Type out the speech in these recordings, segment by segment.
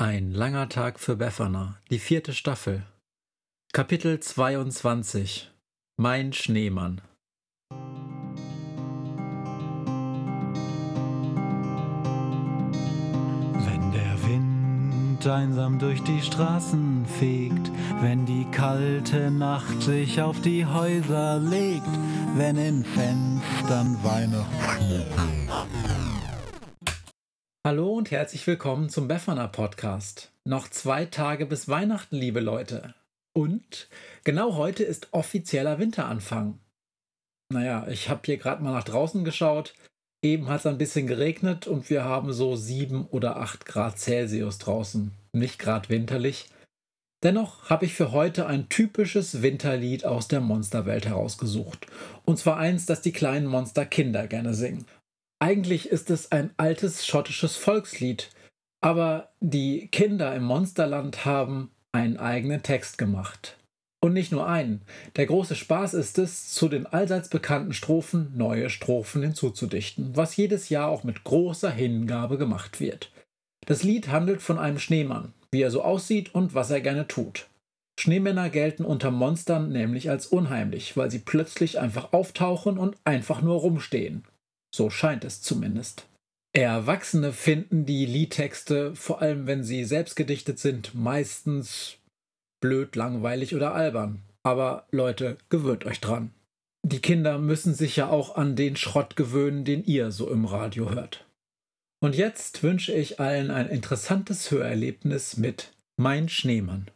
Ein langer Tag für Befana, die vierte Staffel. Kapitel 22 Mein Schneemann. Wenn der Wind einsam durch die Straßen fegt, wenn die kalte Nacht sich auf die Häuser legt, wenn in Fenstern Weihnachten. Hallo und herzlich willkommen zum Befana Podcast. Noch zwei Tage bis Weihnachten, liebe Leute. Und genau heute ist offizieller Winteranfang. Naja, ich habe hier gerade mal nach draußen geschaut. Eben hat es ein bisschen geregnet und wir haben so 7 oder 8 Grad Celsius draußen. Nicht gerade winterlich. Dennoch habe ich für heute ein typisches Winterlied aus der Monsterwelt herausgesucht. Und zwar eins, das die kleinen Monster Kinder gerne singen. Eigentlich ist es ein altes schottisches Volkslied, aber die Kinder im Monsterland haben einen eigenen Text gemacht. Und nicht nur einen. Der große Spaß ist es, zu den allseits bekannten Strophen neue Strophen hinzuzudichten, was jedes Jahr auch mit großer Hingabe gemacht wird. Das Lied handelt von einem Schneemann, wie er so aussieht und was er gerne tut. Schneemänner gelten unter Monstern nämlich als unheimlich, weil sie plötzlich einfach auftauchen und einfach nur rumstehen. So scheint es zumindest. Erwachsene finden die Liedtexte, vor allem wenn sie selbst gedichtet sind, meistens blöd, langweilig oder albern. Aber Leute, gewöhnt euch dran. Die Kinder müssen sich ja auch an den Schrott gewöhnen, den ihr so im Radio hört. Und jetzt wünsche ich allen ein interessantes Hörerlebnis mit Mein Schneemann.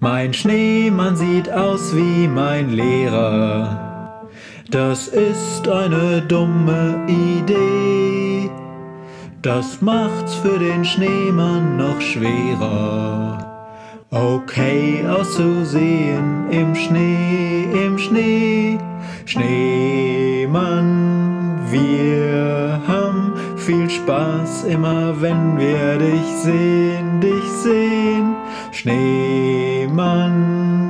Mein Schneemann sieht aus wie mein Lehrer. Das ist eine dumme Idee. Das macht's für den Schneemann noch schwerer. Okay auszusehen im Schnee, im Schnee. Schneemann, wir haben viel Spaß immer, wenn wir dich sehen, dich sehen. Schneemann,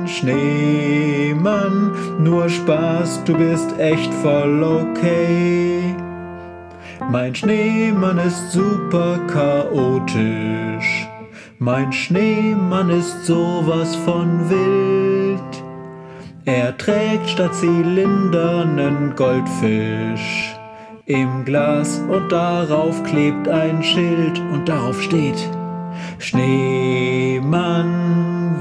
Schneemann, nur Spaß, du bist echt voll okay. Mein Schneemann ist super chaotisch. Mein Schneemann ist sowas von wild. Er trägt statt Zylinder nen Goldfisch im Glas und darauf klebt ein Schild und darauf steht Schneemann,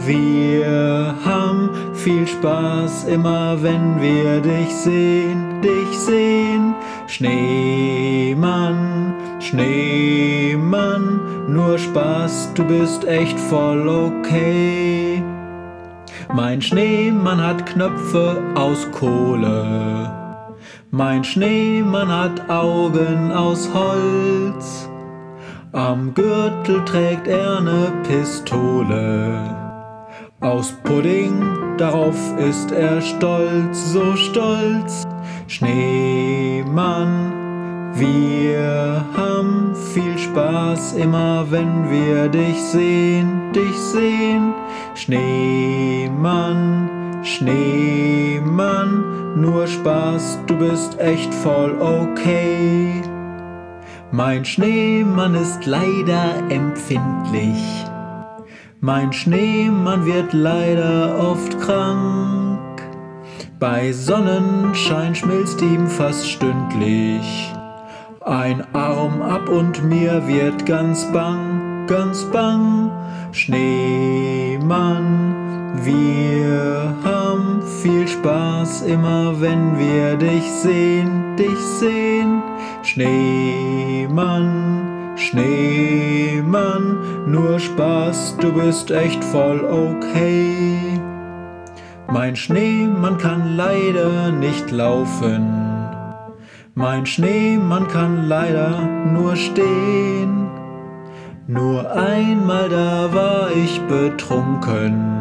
wir haben viel Spaß immer, wenn wir dich sehen, dich sehen. Schneemann, Schneemann, nur Spaß, du bist echt voll okay. Mein Schneemann hat Knöpfe aus Kohle. Mein Schneemann hat Augen aus Holz. Am Gürtel trägt er ne Pistole. Aus Pudding, darauf ist er stolz, so stolz. Schneemann, wir haben viel Spaß immer, wenn wir dich sehen, dich sehen. Schneemann, Schneemann, nur Spaß, du bist echt voll okay. Mein Schneemann ist leider empfindlich. Mein Schneemann wird leider oft krank. Bei Sonnenschein schmilzt ihm fast stündlich. Ein Arm ab und mir wird ganz bang, ganz bang. Schneemann, wir haben viel Spaß immer, wenn wir dich sehen, dich sehen. Schneemann, Schneemann, nur Spaß, du bist echt voll okay. Mein Schneemann kann leider nicht laufen. Mein Schneemann kann leider nur stehen. Nur einmal da war ich betrunken.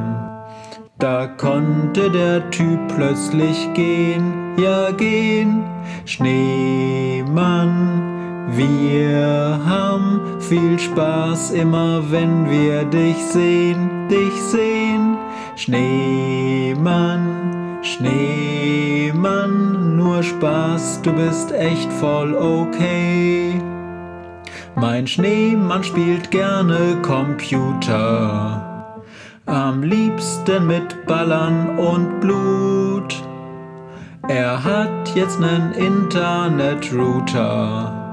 Da konnte der Typ plötzlich gehen, ja gehen. Schneemann, wir haben viel Spaß immer, wenn wir dich sehen, dich sehen. Schneemann, Schneemann, nur Spaß, du bist echt voll okay. Mein Schneemann spielt gerne Computer, am liebsten mit Ballern und Blut. Er hat jetzt nen Internetrouter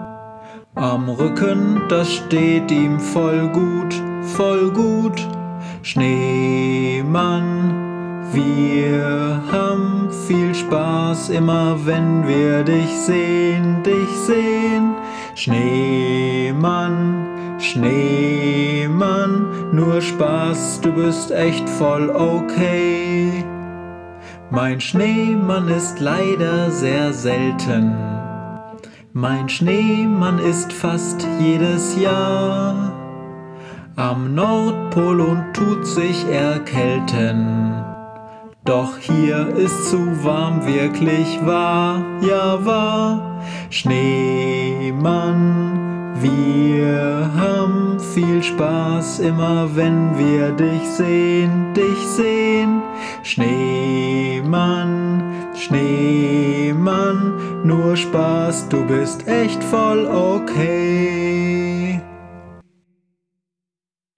am Rücken, das steht ihm voll gut, voll gut. Schneemann, wir haben viel Spaß immer, wenn wir dich sehen, dich sehen. Schneemann, Schneemann, nur Spaß, du bist echt voll okay. Mein Schneemann ist leider sehr selten. Mein Schneemann ist fast jedes Jahr am Nordpol und tut sich erkälten. Doch hier ist zu warm, wirklich wahr, ja wahr. Schneemann, wir haben viel Spaß immer, wenn wir dich sehen, dich sehen. Schneemann, nur Spaß, du bist echt voll okay.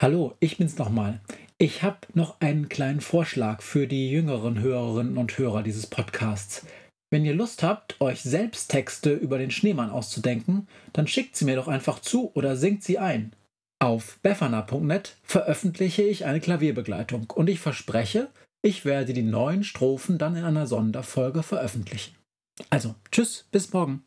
Hallo, ich bin's nochmal. Ich habe noch einen kleinen Vorschlag für die jüngeren Hörerinnen und Hörer dieses Podcasts. Wenn ihr Lust habt, euch selbst Texte über den Schneemann auszudenken, dann schickt sie mir doch einfach zu oder singt sie ein. Auf befana.net veröffentliche ich eine Klavierbegleitung und ich verspreche, ich werde die neuen Strophen dann in einer Sonderfolge veröffentlichen. Also, tschüss, bis morgen.